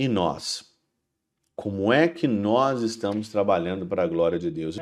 E nós? Como é que nós estamos trabalhando para a glória de Deus?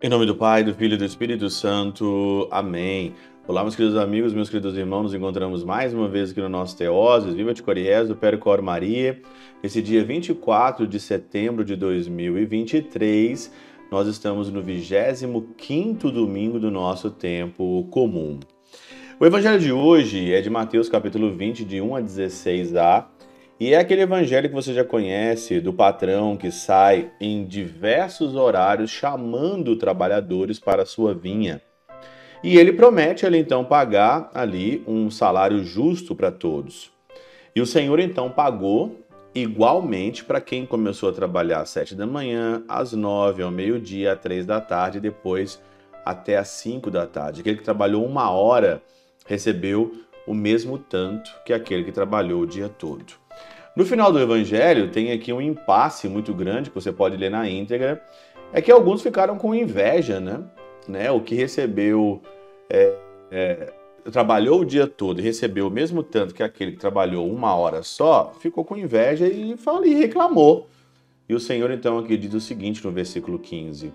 Em nome do Pai, do Filho e do Espírito Santo. Amém. Olá, meus queridos amigos, meus queridos irmãos, nos encontramos mais uma vez aqui no nosso Teoses, Viva de Coriés, do Percor Maria. Esse dia 24 de setembro de 2023, nós estamos no 25º domingo do nosso tempo comum. O evangelho de hoje é de Mateus capítulo 20, de 1 a 16a, e é aquele evangelho que você já conhece do patrão que sai em diversos horários chamando trabalhadores para a sua vinha. E ele promete ele então pagar ali um salário justo para todos. E o Senhor então pagou igualmente para quem começou a trabalhar às sete da manhã, às nove, ao meio-dia, às três da tarde, e depois até às cinco da tarde. Aquele que trabalhou uma hora recebeu o mesmo tanto que aquele que trabalhou o dia todo. No final do evangelho, tem aqui um impasse muito grande que você pode ler na íntegra. É que alguns ficaram com inveja, né? né? O que recebeu, é, é, trabalhou o dia todo e recebeu o mesmo tanto que aquele que trabalhou uma hora só, ficou com inveja e, falou, e reclamou. E o Senhor então aqui diz o seguinte no versículo 15: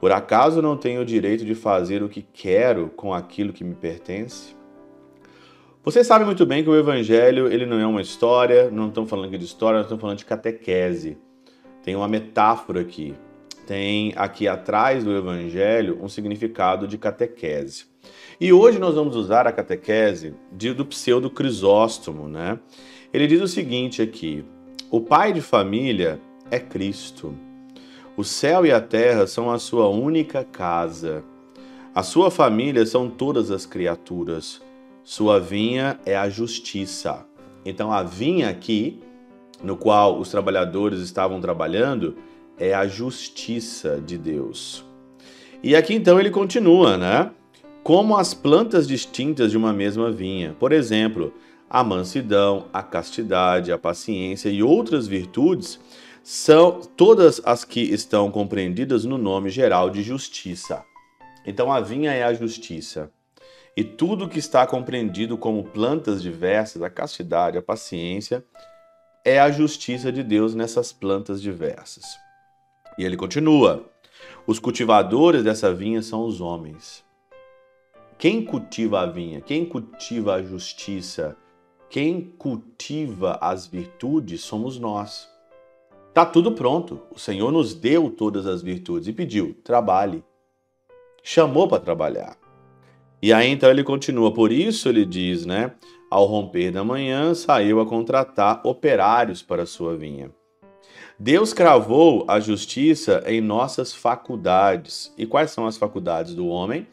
Por acaso não tenho o direito de fazer o que quero com aquilo que me pertence? Você sabe muito bem que o evangelho ele não é uma história, não estamos falando aqui de história, nós estamos falando de catequese. Tem uma metáfora aqui. Tem aqui atrás do evangelho um significado de catequese. E hoje nós vamos usar a catequese de, do pseudo Crisóstomo, né? Ele diz o seguinte aqui: o pai de família é Cristo. O céu e a terra são a sua única casa. A sua família são todas as criaturas. Sua vinha é a justiça. Então a vinha aqui, no qual os trabalhadores estavam trabalhando, é a justiça de Deus. E aqui então ele continua, né? Como as plantas distintas de uma mesma vinha. Por exemplo, a mansidão, a castidade, a paciência e outras virtudes são todas as que estão compreendidas no nome geral de justiça. Então a vinha é a justiça e tudo que está compreendido como plantas diversas, a castidade, a paciência, é a justiça de Deus nessas plantas diversas. E ele continua: os cultivadores dessa vinha são os homens. Quem cultiva a vinha, quem cultiva a justiça, quem cultiva as virtudes somos nós. Tá tudo pronto. O Senhor nos deu todas as virtudes e pediu: trabalhe. Chamou para trabalhar. E aí então ele continua, por isso ele diz, né? Ao romper da manhã, saiu a contratar operários para a sua vinha. Deus cravou a justiça em nossas faculdades. E quais são as faculdades do homem?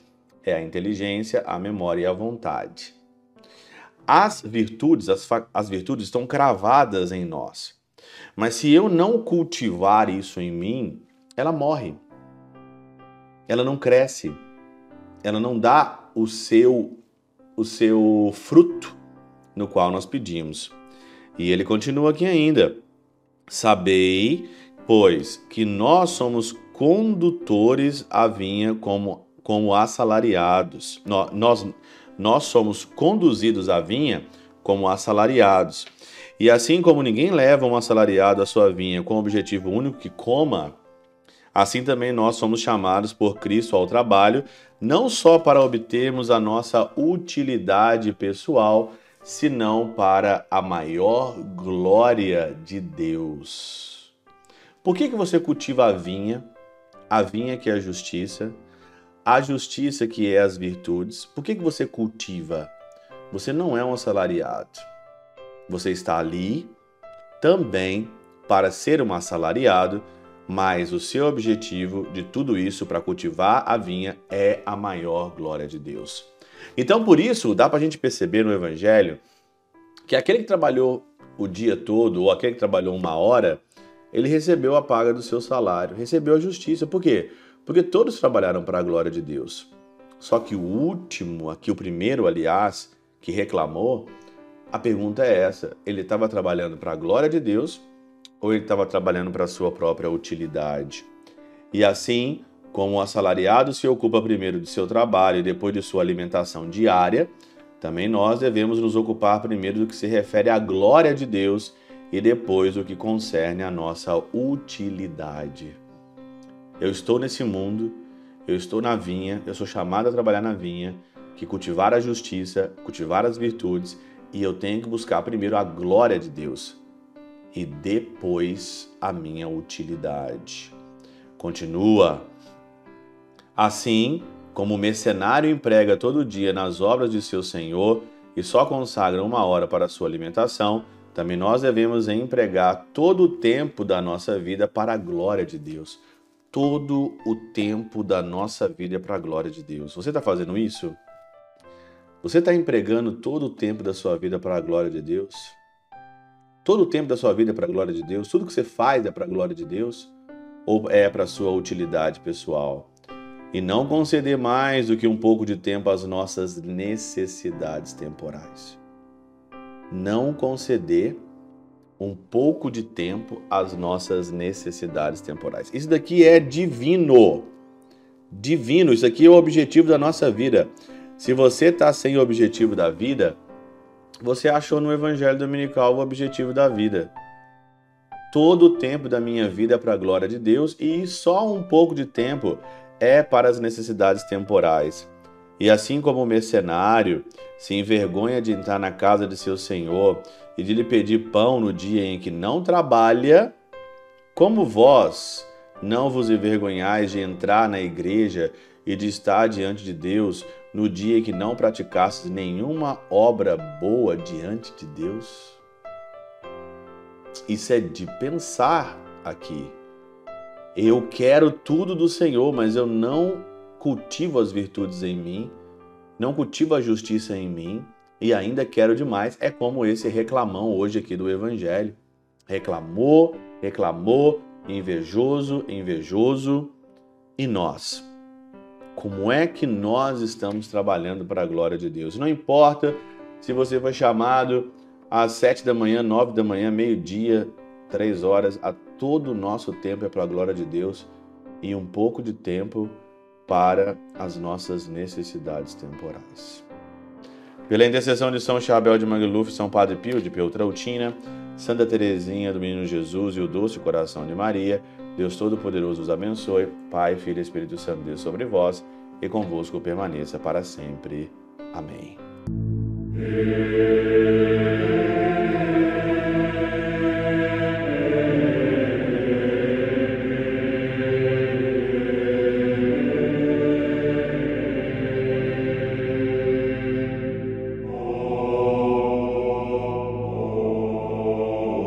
É a inteligência, a memória e a vontade. As virtudes, as, as virtudes estão cravadas em nós. Mas se eu não cultivar isso em mim, ela morre. Ela não cresce. Ela não dá o seu o seu fruto no qual nós pedimos. E ele continua aqui ainda: Sabei, pois, que nós somos condutores à vinha como como assalariados. Nós, nós, somos conduzidos à vinha como assalariados. E assim como ninguém leva um assalariado à sua vinha com o objetivo único que coma, Assim também nós somos chamados por Cristo ao trabalho, não só para obtermos a nossa utilidade pessoal, senão para a maior glória de Deus. Por que, que você cultiva a vinha? A vinha que é a justiça, a justiça que é as virtudes. Por que, que você cultiva? Você não é um assalariado. Você está ali também para ser um assalariado mas o seu objetivo de tudo isso para cultivar a vinha é a maior glória de Deus. Então, por isso, dá para a gente perceber no Evangelho que aquele que trabalhou o dia todo ou aquele que trabalhou uma hora, ele recebeu a paga do seu salário, recebeu a justiça. Por quê? Porque todos trabalharam para a glória de Deus. Só que o último, aqui o primeiro, aliás, que reclamou, a pergunta é essa: ele estava trabalhando para a glória de Deus ou ele estava trabalhando para a sua própria utilidade. E assim, como o assalariado se ocupa primeiro de seu trabalho e depois de sua alimentação diária, também nós devemos nos ocupar primeiro do que se refere à glória de Deus e depois do que concerne à nossa utilidade. Eu estou nesse mundo, eu estou na vinha, eu sou chamado a trabalhar na vinha, que cultivar a justiça, cultivar as virtudes, e eu tenho que buscar primeiro a glória de Deus e depois a minha utilidade. Continua. Assim, como o mercenário emprega todo dia nas obras de seu senhor e só consagra uma hora para sua alimentação, também nós devemos empregar todo o tempo da nossa vida para a glória de Deus. Todo o tempo da nossa vida para a glória de Deus. Você está fazendo isso? Você está empregando todo o tempo da sua vida para a glória de Deus? Todo o tempo da sua vida é para a glória de Deus? Tudo que você faz é para a glória de Deus? Ou é para a sua utilidade pessoal? E não conceder mais do que um pouco de tempo às nossas necessidades temporais. Não conceder um pouco de tempo às nossas necessidades temporais. Isso daqui é divino. Divino. Isso aqui é o objetivo da nossa vida. Se você está sem o objetivo da vida, você achou no Evangelho Dominical o objetivo da vida. Todo o tempo da minha vida é para a glória de Deus e só um pouco de tempo é para as necessidades temporais. E assim como o mercenário se envergonha de entrar na casa de seu senhor e de lhe pedir pão no dia em que não trabalha, como vós não vos envergonhais de entrar na igreja e de estar diante de Deus no dia que não praticasses nenhuma obra boa diante de Deus? Isso é de pensar aqui. Eu quero tudo do Senhor, mas eu não cultivo as virtudes em mim, não cultivo a justiça em mim e ainda quero demais. É como esse reclamão hoje aqui do Evangelho. Reclamou, reclamou, invejoso, invejoso. E nós? como é que nós estamos trabalhando para a glória de Deus. Não importa se você foi chamado às sete da manhã, nove da manhã, meio-dia, três horas, a todo o nosso tempo é para a glória de Deus e um pouco de tempo para as nossas necessidades temporais. Pela intercessão de São Chabel de Mangluf, São Padre Pio de Peltrautina, Santa Teresinha do Menino Jesus e o Doce Coração de Maria, Deus Todo-Poderoso os abençoe, Pai, Filho e Espírito Santo, Deus sobre vós e convosco permaneça para sempre. Amém.